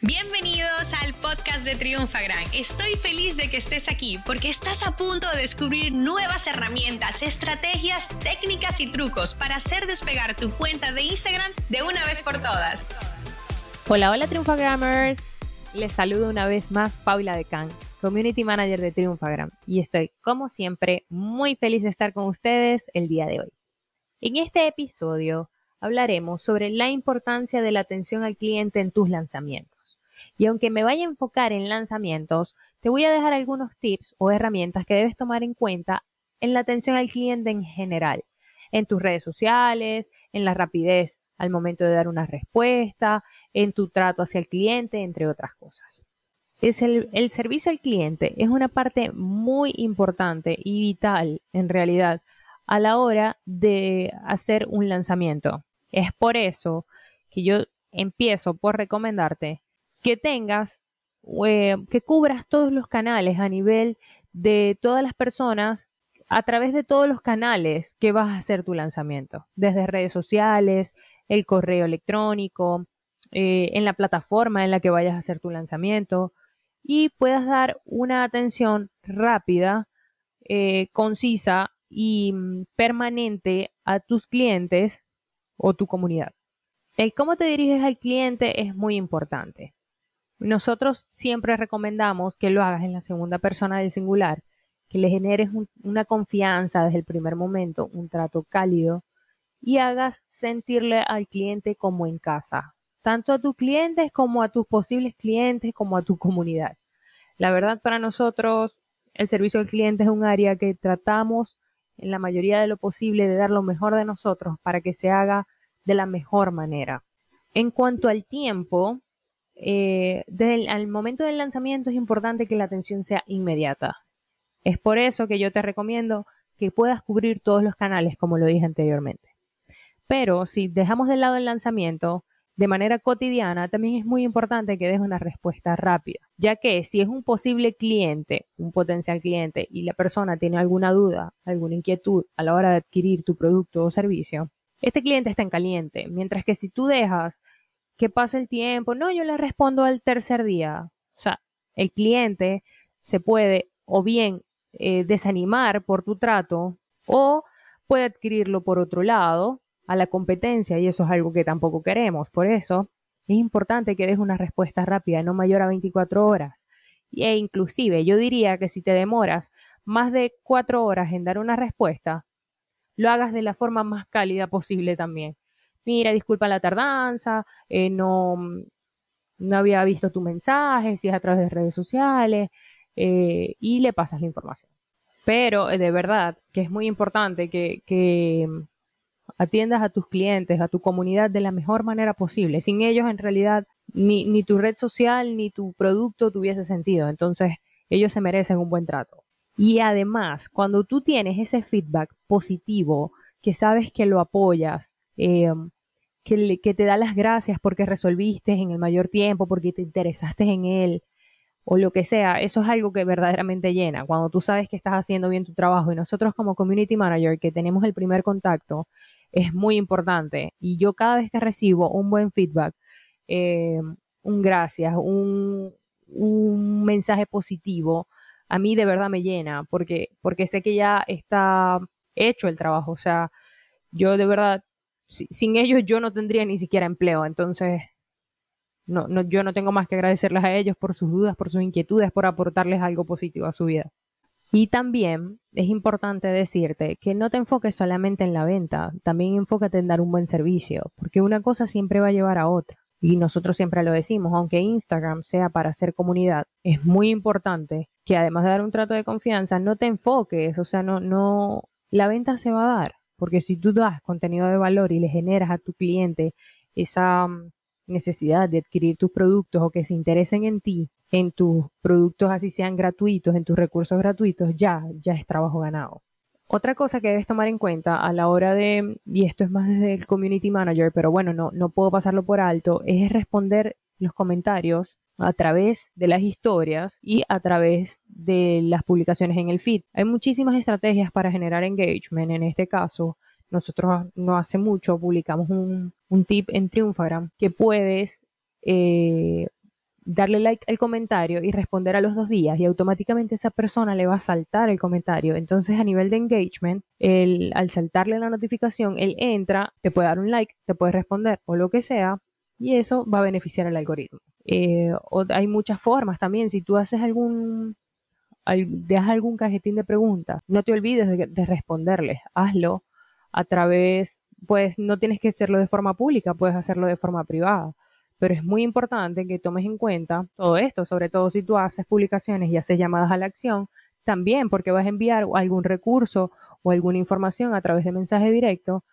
Bienvenidos al podcast de Triunfagram. Estoy feliz de que estés aquí porque estás a punto de descubrir nuevas herramientas, estrategias, técnicas y trucos para hacer despegar tu cuenta de Instagram de una vez por todas. Hola, hola Triunfagrammers. Les saludo una vez más Paula de Can, Community Manager de Triunfagram, y estoy, como siempre, muy feliz de estar con ustedes el día de hoy. En este episodio hablaremos sobre la importancia de la atención al cliente en tus lanzamientos. Y aunque me vaya a enfocar en lanzamientos, te voy a dejar algunos tips o herramientas que debes tomar en cuenta en la atención al cliente en general, en tus redes sociales, en la rapidez al momento de dar una respuesta, en tu trato hacia el cliente, entre otras cosas. Es el, el servicio al cliente es una parte muy importante y vital en realidad a la hora de hacer un lanzamiento. Es por eso que yo empiezo por recomendarte que tengas, eh, que cubras todos los canales a nivel de todas las personas a través de todos los canales que vas a hacer tu lanzamiento, desde redes sociales, el correo electrónico, eh, en la plataforma en la que vayas a hacer tu lanzamiento y puedas dar una atención rápida, eh, concisa y mm, permanente a tus clientes o tu comunidad. El cómo te diriges al cliente es muy importante. Nosotros siempre recomendamos que lo hagas en la segunda persona del singular, que le generes una confianza desde el primer momento, un trato cálido y hagas sentirle al cliente como en casa, tanto a tus clientes como a tus posibles clientes, como a tu comunidad. La verdad para nosotros el servicio al cliente es un área que tratamos en la mayoría de lo posible de dar lo mejor de nosotros para que se haga de la mejor manera. En cuanto al tiempo, eh, desde el momento del lanzamiento es importante que la atención sea inmediata. Es por eso que yo te recomiendo que puedas cubrir todos los canales, como lo dije anteriormente. Pero si dejamos de lado el lanzamiento, de manera cotidiana, también es muy importante que des una respuesta rápida, ya que si es un posible cliente, un potencial cliente, y la persona tiene alguna duda, alguna inquietud a la hora de adquirir tu producto o servicio, este cliente está en caliente, mientras que si tú dejas que pase el tiempo. No, yo le respondo al tercer día. O sea, el cliente se puede o bien eh, desanimar por tu trato o puede adquirirlo por otro lado a la competencia y eso es algo que tampoco queremos. Por eso es importante que des una respuesta rápida, no mayor a 24 horas. E inclusive yo diría que si te demoras más de 4 horas en dar una respuesta, lo hagas de la forma más cálida posible también mira, disculpa la tardanza, eh, no, no había visto tu mensaje, si es a través de redes sociales, eh, y le pasas la información. Pero eh, de verdad que es muy importante que, que atiendas a tus clientes, a tu comunidad de la mejor manera posible. Sin ellos, en realidad, ni, ni, tu red social ni tu producto tuviese sentido. Entonces, ellos se merecen un buen trato. Y además, cuando tú tienes ese feedback positivo, que sabes que lo apoyas, eh, que, te da las gracias porque resolviste en el mayor tiempo, porque te interesaste en él o lo que sea, eso es algo que verdaderamente llena. Cuando tú sabes que estás haciendo bien tu trabajo y nosotros como community manager que tenemos el primer contacto, es muy importante. Y yo cada vez que recibo un buen feedback, eh, un gracias, un, un, mensaje positivo, a mí de verdad me llena porque, porque sé que ya está hecho el trabajo. O sea, yo de verdad sin ellos yo no tendría ni siquiera empleo. Entonces, no, no, yo no tengo más que agradecerles a ellos por sus dudas, por sus inquietudes, por aportarles algo positivo a su vida. Y también es importante decirte que no te enfoques solamente en la venta, también enfócate en dar un buen servicio, porque una cosa siempre va a llevar a otra. Y nosotros siempre lo decimos, aunque Instagram sea para hacer comunidad, es muy importante que además de dar un trato de confianza, no te enfoques, o sea, no, no, la venta se va a dar. Porque si tú das contenido de valor y le generas a tu cliente esa mm, necesidad de adquirir tus productos o que se interesen en ti, en tus productos así sean gratuitos, en tus recursos gratuitos, ya, ya es trabajo ganado. Otra cosa que debes tomar en cuenta a la hora de, y esto es más desde el community manager, pero bueno, no, no puedo pasarlo por alto, es responder los comentarios a través de las historias y a través de las publicaciones en el feed. Hay muchísimas estrategias para generar engagement. En este caso, nosotros no hace mucho publicamos un, tip en Triunfagram que puedes eh, darle like al comentario y responder a los dos días y automáticamente esa persona le va a saltar el comentario. Entonces a nivel de engagement, el, al saltarle la notificación, él entra, te puede dar un like, te puede responder o lo que sea y eso va a beneficiar al algoritmo. Eh, hay muchas formas también. Si tú haces algún, dejas algún cajetín de preguntas, no te olvides de, de responderles. Hazlo a través, pues no tienes que hacerlo de forma pública, puedes hacerlo de forma privada pero es muy importante que tomes en cuenta todo esto, sobre todo si tú haces publicaciones y haces llamadas a la acción, también porque vas a enviar algún recurso o alguna información a través de mensaje directo,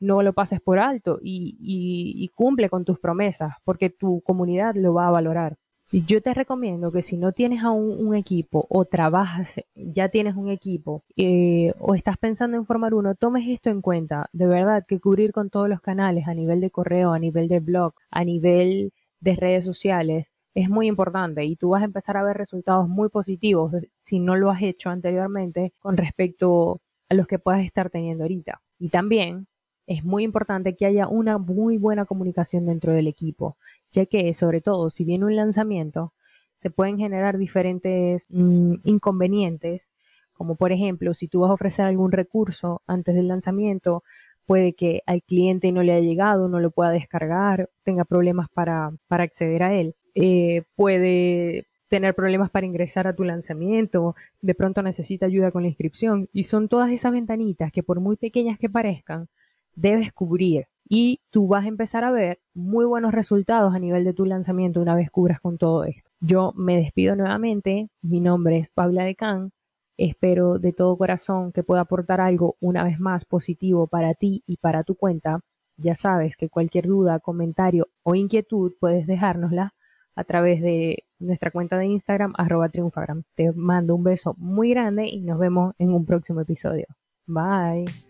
no lo pases por alto y, cumple con tus promesas, porque tu comunidad lo va a valorar. Yo te recomiendo que si no tienes aún un equipo o trabajas, ya tienes un equipo eh, o estás pensando en formar uno, tomes esto en cuenta. De verdad que cubrir con todos los canales a nivel de correo, a nivel de blog, a nivel de redes sociales es muy importante y tú vas a empezar a ver resultados muy positivos si no lo has hecho anteriormente con respecto a los que puedas estar teniendo ahorita. Y también es muy importante que haya una muy buena comunicación dentro del equipo ya que sobre todo si viene un lanzamiento, se pueden generar diferentes mm, inconvenientes, como por ejemplo, si tú vas a ofrecer algún recurso antes del lanzamiento, puede que al cliente no le haya llegado, no lo pueda descargar, tenga problemas para, acceder a él. Eh, puede tener problemas para ingresar a tu lanzamiento, de pronto necesita ayuda con la inscripción y son todas esas ventanitas que por muy pequeñas que parezcan, debes cubrir y tú vas a empezar a ver muy buenos resultados a nivel de tu lanzamiento una vez cubras con todo esto. Yo me despido nuevamente, mi nombre es Paula Decán, espero de todo corazón que pueda aportar algo una vez más positivo para ti y para tu cuenta. Ya sabes que cualquier duda, comentario o inquietud puedes dejárnosla a través de nuestra cuenta de Instagram arroba triunfagram. Te mando un beso muy grande y nos vemos en un próximo episodio. Bye.